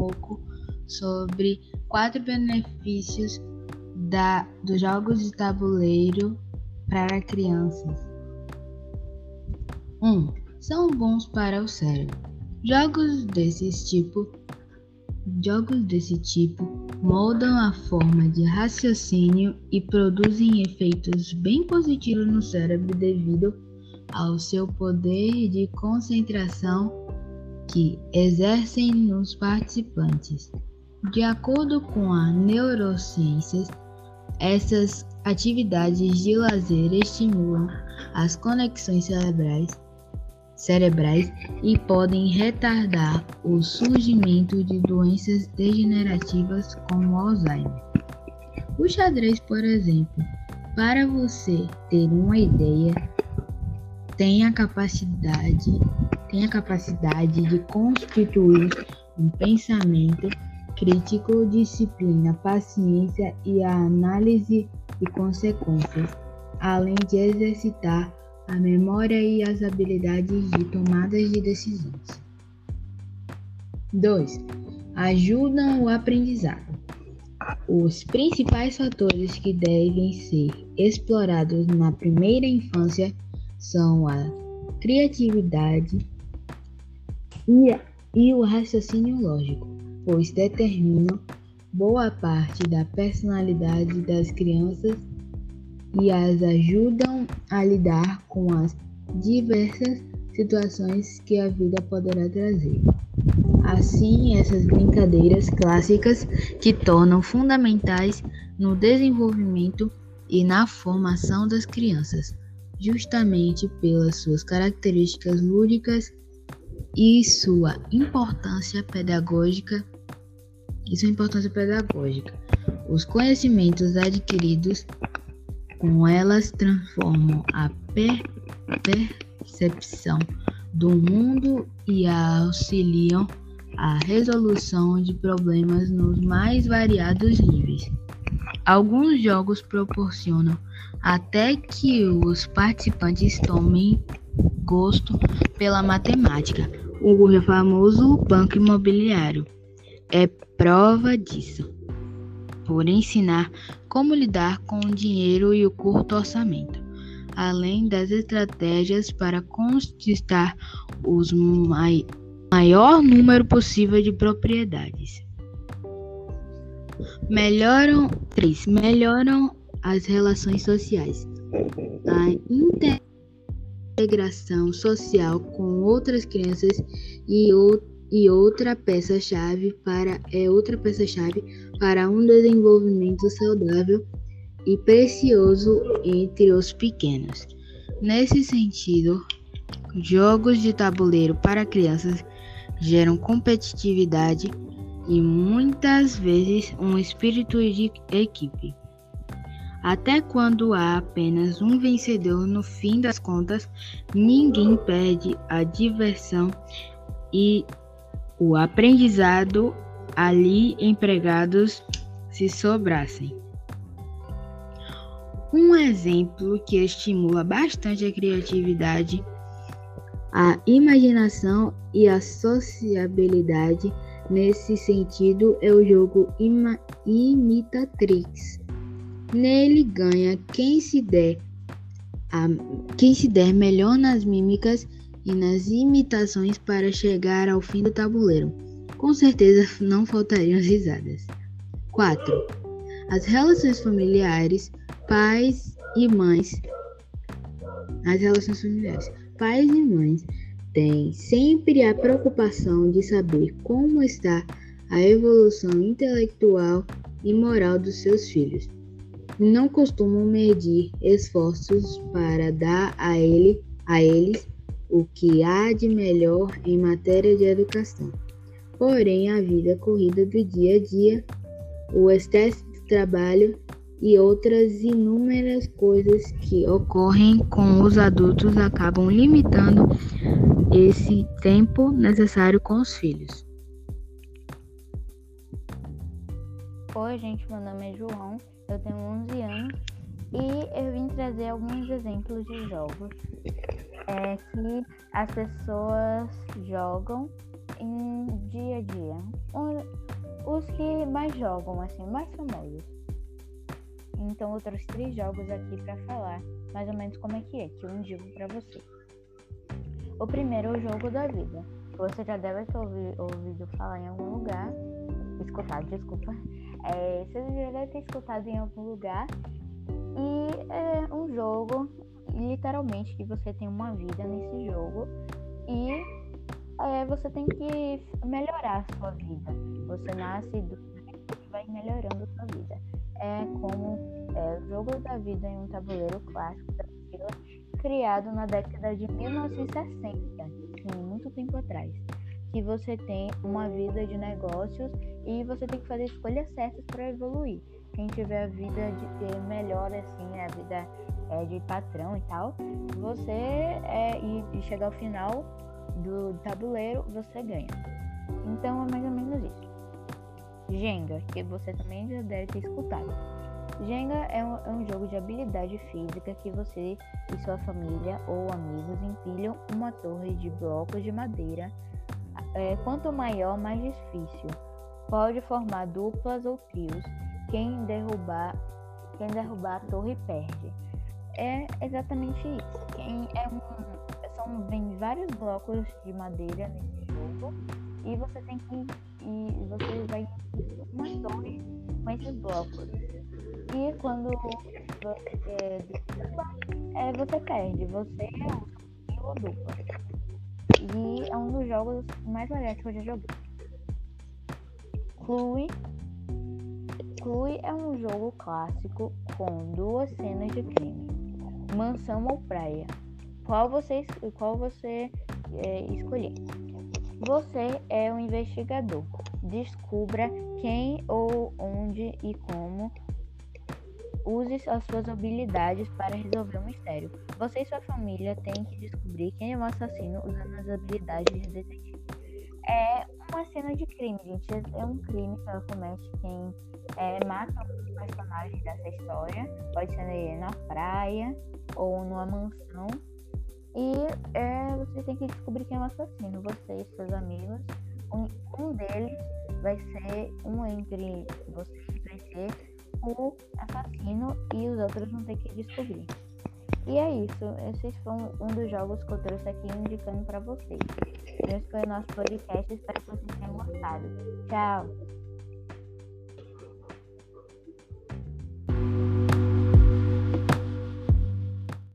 pouco sobre quatro benefícios da, dos jogos de tabuleiro para crianças. 1. Um, são bons para o cérebro. Jogos desse tipo Jogos desse tipo moldam a forma de raciocínio e produzem efeitos bem positivos no cérebro devido ao seu poder de concentração que exercem nos participantes. De acordo com a neurociências, essas atividades de lazer estimulam as conexões cerebrais cerebrais e podem retardar o surgimento de doenças degenerativas como Alzheimer. O xadrez, por exemplo, para você ter uma ideia, tem a capacidade, tem a capacidade de constituir um pensamento crítico, disciplina, paciência e a análise de consequências, além de exercitar a memória e as habilidades de tomadas de decisões. 2. Ajudam o aprendizado. Os principais fatores que devem ser explorados na primeira infância são a criatividade e, e o raciocínio lógico, pois determinam boa parte da personalidade das crianças e as ajudam a lidar com as diversas situações que a vida poderá trazer. Assim, essas brincadeiras clássicas que tornam fundamentais no desenvolvimento e na formação das crianças, justamente pelas suas características lúdicas e sua importância pedagógica e sua importância pedagógica. Os conhecimentos adquiridos com elas transformam a per percepção do mundo e auxiliam a resolução de problemas nos mais variados níveis. Alguns jogos proporcionam até que os participantes tomem gosto pela matemática. O famoso banco imobiliário é prova disso por ensinar como lidar com o dinheiro e o curto orçamento, além das estratégias para conquistar o mai maior número possível de propriedades. Melhoram 3. Melhoram as relações sociais. A integração social com outras crianças e e outra peça-chave para é outra peça-chave para um desenvolvimento saudável e precioso entre os pequenos. Nesse sentido, jogos de tabuleiro para crianças geram competitividade e muitas vezes um espírito de equipe. Até quando há apenas um vencedor, no fim das contas, ninguém perde a diversão e o aprendizado ali empregados se sobrassem. Um exemplo que estimula bastante a criatividade, a imaginação e a sociabilidade nesse sentido é o jogo Ima Imitatrix. Nele ganha quem se der a, quem se der melhor nas mímicas e nas imitações para chegar ao fim do tabuleiro. Com certeza não faltariam as risadas. 4. As relações familiares, pais e mães. As relações familiares, pais e mães têm sempre a preocupação de saber como está a evolução intelectual e moral dos seus filhos. Não costumam medir esforços para dar a ele a eles o que há de melhor em matéria de educação. Porém, a vida corrida do dia a dia, o excesso de trabalho e outras inúmeras coisas que ocorrem com os adultos acabam limitando esse tempo necessário com os filhos. Oi, gente, meu nome é João, eu tenho 11 anos e eu vim trazer alguns exemplos de jogos é, que as pessoas jogam em dia a dia. os que mais jogam, assim, mais famosos. Então eu trouxe três jogos aqui para falar mais ou menos como é que é, que eu indico para você. O primeiro é o jogo da vida. Você já deve ter ouvido falar em algum lugar. Escutado, desculpa. É, você já deve ter escutado em algum lugar. E é um jogo, literalmente, que você tem uma vida nesse jogo. E é, você tem que melhorar a sua vida. Você nasce do e vai melhorando a sua vida. É como é, o jogo da vida em um tabuleiro clássico da criado na década de 1960, sim, muito tempo atrás. Que você tem uma vida de negócios e você tem que fazer escolhas certas para evoluir. Quem tiver a vida de melhor assim, a vida é, de patrão e tal, você é, e, e chegar ao final do tabuleiro, você ganha. Então é mais ou menos isso. Jenga, que você também já deve ter escutado. Jenga é um, é um, jogo de habilidade física que você e sua família ou amigos empilham uma torre de blocos de madeira. É, quanto maior, mais difícil. Pode formar duplas ou trios. Quem derrubar, quem derrubar a torre perde. É exatamente isso. Quem é um, são vem vários blocos de madeira nesse jogo e você tem que e você vai uma torre com esses blocos e quando você é, você perde, você é o dupla. E é um dos jogos mais legais que eu já joguei. Clue. Clue é um jogo clássico com duas cenas de crime. Mansão ou praia. Qual você, qual você é, escolher? Você é um investigador. Descubra quem ou onde e como Use as suas habilidades para resolver o mistério. Você e sua família têm que descobrir quem é o assassino usando as habilidades de detetive. É uma cena de crime, gente. É um crime que ela comete quem é, mata um dos personagens dessa história. Pode ser na praia ou numa mansão. E é, você tem que descobrir quem é o assassino. Você e seus amigos. Um, um deles vai ser um entre vocês vai ser o assassino e os outros vão ter que descobrir. E é isso. Esses foram um dos jogos que eu trouxe aqui indicando para vocês. Esse foi o nosso podcast. Espero que vocês tenham gostado. Tchau!